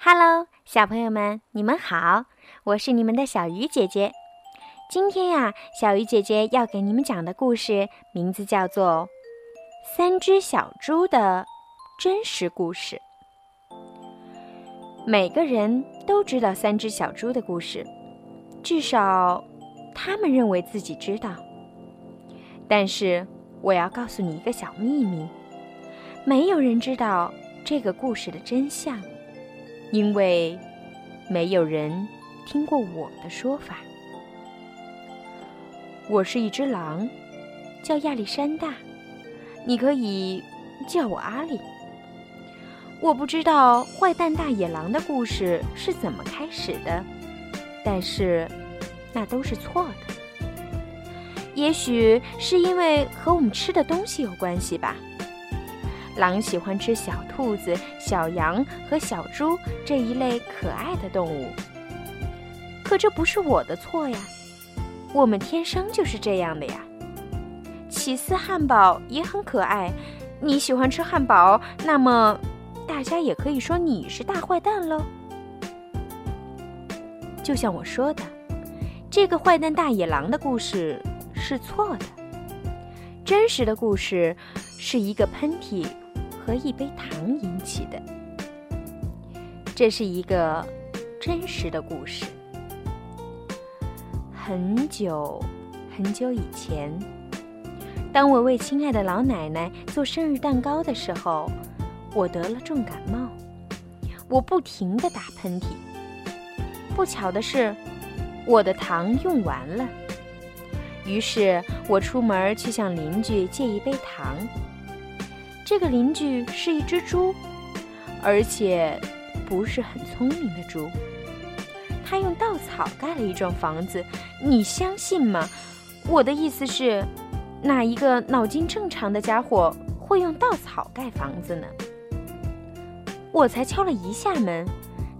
Hello，小朋友们，你们好，我是你们的小鱼姐姐。今天呀，小鱼姐姐要给你们讲的故事名字叫做《三只小猪的真实故事》。每个人都知道三只小猪的故事，至少他们认为自己知道。但是，我要告诉你一个小秘密：没有人知道这个故事的真相。因为没有人听过我的说法。我是一只狼，叫亚历山大，你可以叫我阿里。我不知道坏蛋大野狼的故事是怎么开始的，但是那都是错的。也许是因为和我们吃的东西有关系吧。狼喜欢吃小兔子、小羊和小猪这一类可爱的动物，可这不是我的错呀，我们天生就是这样的呀。起司汉堡也很可爱，你喜欢吃汉堡，那么大家也可以说你是大坏蛋喽。就像我说的，这个坏蛋大野狼的故事是错的，真实的故事是一个喷嚏。和一杯糖引起的，这是一个真实的故事。很久很久以前，当我为亲爱的老奶奶做生日蛋糕的时候，我得了重感冒，我不停地打喷嚏。不巧的是，我的糖用完了，于是我出门去向邻居借一杯糖。这个邻居是一只猪，而且不是很聪明的猪。他用稻草盖了一幢房子，你相信吗？我的意思是，哪一个脑筋正常的家伙会用稻草盖房子呢？我才敲了一下门，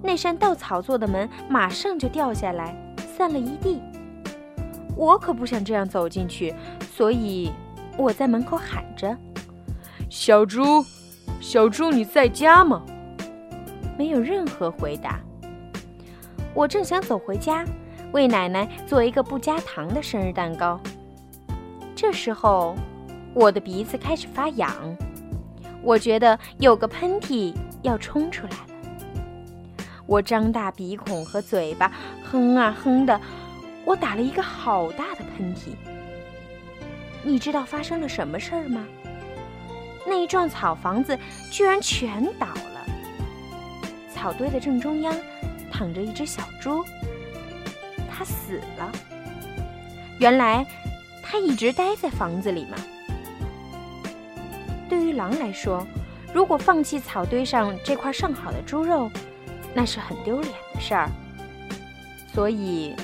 那扇稻草做的门马上就掉下来，散了一地。我可不想这样走进去，所以我在门口喊着。小猪，小猪，你在家吗？没有任何回答。我正想走回家，为奶奶做一个不加糖的生日蛋糕。这时候，我的鼻子开始发痒，我觉得有个喷嚏要冲出来了。我张大鼻孔和嘴巴，哼啊哼的，我打了一个好大的喷嚏。你知道发生了什么事儿吗？那一幢草房子居然全倒了。草堆的正中央躺着一只小猪，它死了。原来它一直待在房子里嘛。对于狼来说，如果放弃草堆上这块上好的猪肉，那是很丢脸的事儿。所以，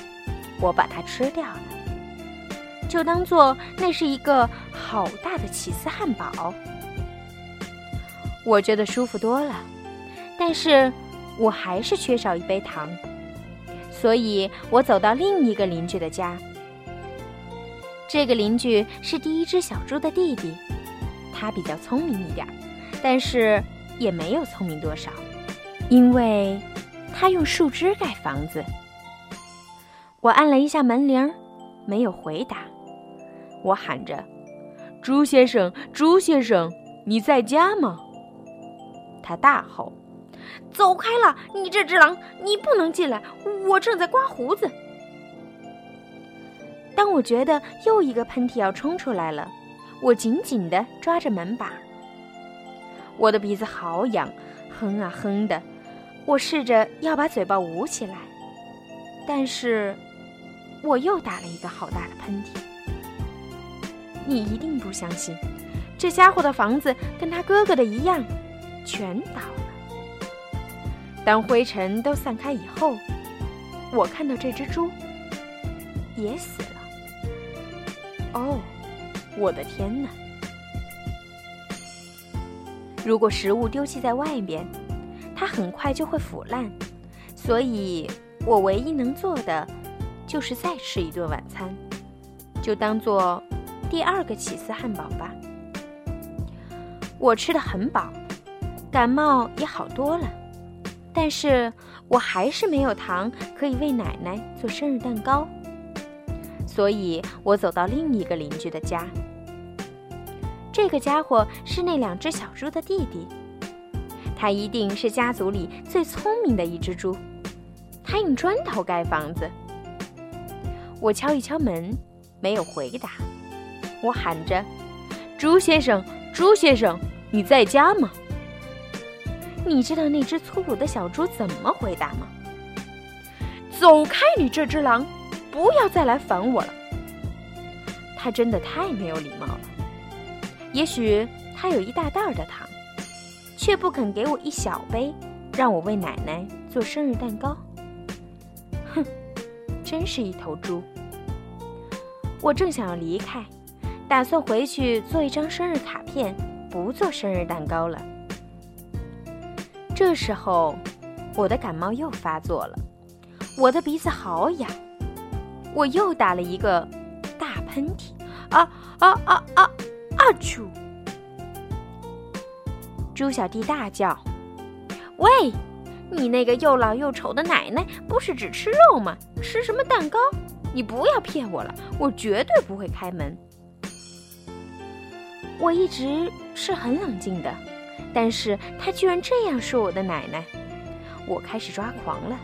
我把它吃掉了，就当做那是一个好大的起司汉堡。我觉得舒服多了，但是我还是缺少一杯糖，所以我走到另一个邻居的家。这个邻居是第一只小猪的弟弟，他比较聪明一点，但是也没有聪明多少，因为他用树枝盖房子。我按了一下门铃，没有回答。我喊着：“猪先生，猪先生，你在家吗？”他大吼：“走开了！你这只狼，你不能进来！我正在刮胡子。”当我觉得又一个喷嚏要冲出来了，我紧紧地抓着门把。我的鼻子好痒，哼啊哼的。我试着要把嘴巴捂起来，但是我又打了一个好大的喷嚏。你一定不相信，这家伙的房子跟他哥哥的一样。全倒了。当灰尘都散开以后，我看到这只猪也死了。哦，我的天哪！如果食物丢弃在外边，它很快就会腐烂，所以我唯一能做的就是再吃一顿晚餐，就当做第二个起司汉堡吧。我吃的很饱。感冒也好多了，但是我还是没有糖可以为奶奶做生日蛋糕，所以我走到另一个邻居的家。这个家伙是那两只小猪的弟弟，他一定是家族里最聪明的一只猪。他用砖头盖房子。我敲一敲门，没有回答。我喊着：“猪先生，猪先生，你在家吗？”你知道那只粗鲁的小猪怎么回答吗？走开，你这只狼！不要再来烦我了。他真的太没有礼貌了。也许他有一大袋的糖，却不肯给我一小杯，让我为奶奶做生日蛋糕。哼，真是一头猪。我正想要离开，打算回去做一张生日卡片，不做生日蛋糕了。这时候，我的感冒又发作了，我的鼻子好痒，我又打了一个大喷嚏，啊啊啊啊啊！啾！猪小弟大叫：“喂，你那个又老又丑的奶奶，不是只吃肉吗？吃什么蛋糕？你不要骗我了，我绝对不会开门。”我一直是很冷静的。但是他居然这样说我的奶奶，我开始抓狂了。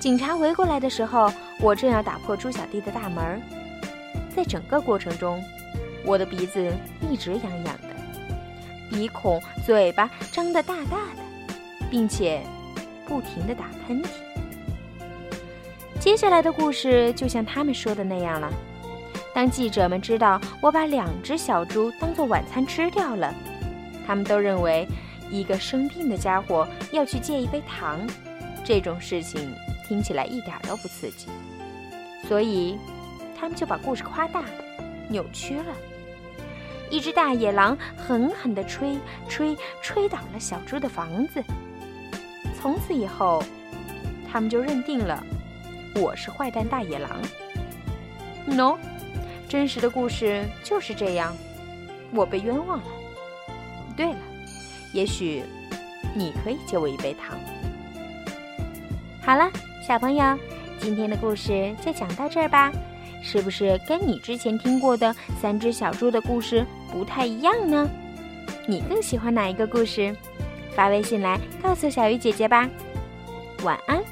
警察围过来的时候，我正要打破猪小弟的大门。在整个过程中，我的鼻子一直痒痒的，鼻孔、嘴巴张得大大的，并且不停地打喷嚏。接下来的故事就像他们说的那样了。当记者们知道我把两只小猪当做晚餐吃掉了。他们都认为，一个生病的家伙要去借一杯糖，这种事情听起来一点都不刺激，所以他们就把故事夸大、扭曲了。一只大野狼狠狠地吹、吹、吹倒了小猪的房子。从此以后，他们就认定了我是坏蛋大野狼。喏，真实的故事就是这样，我被冤枉了。对了，也许你可以借我一杯糖。好了，小朋友，今天的故事就讲到这儿吧。是不是跟你之前听过的三只小猪的故事不太一样呢？你更喜欢哪一个故事？发微信来告诉小鱼姐姐吧。晚安。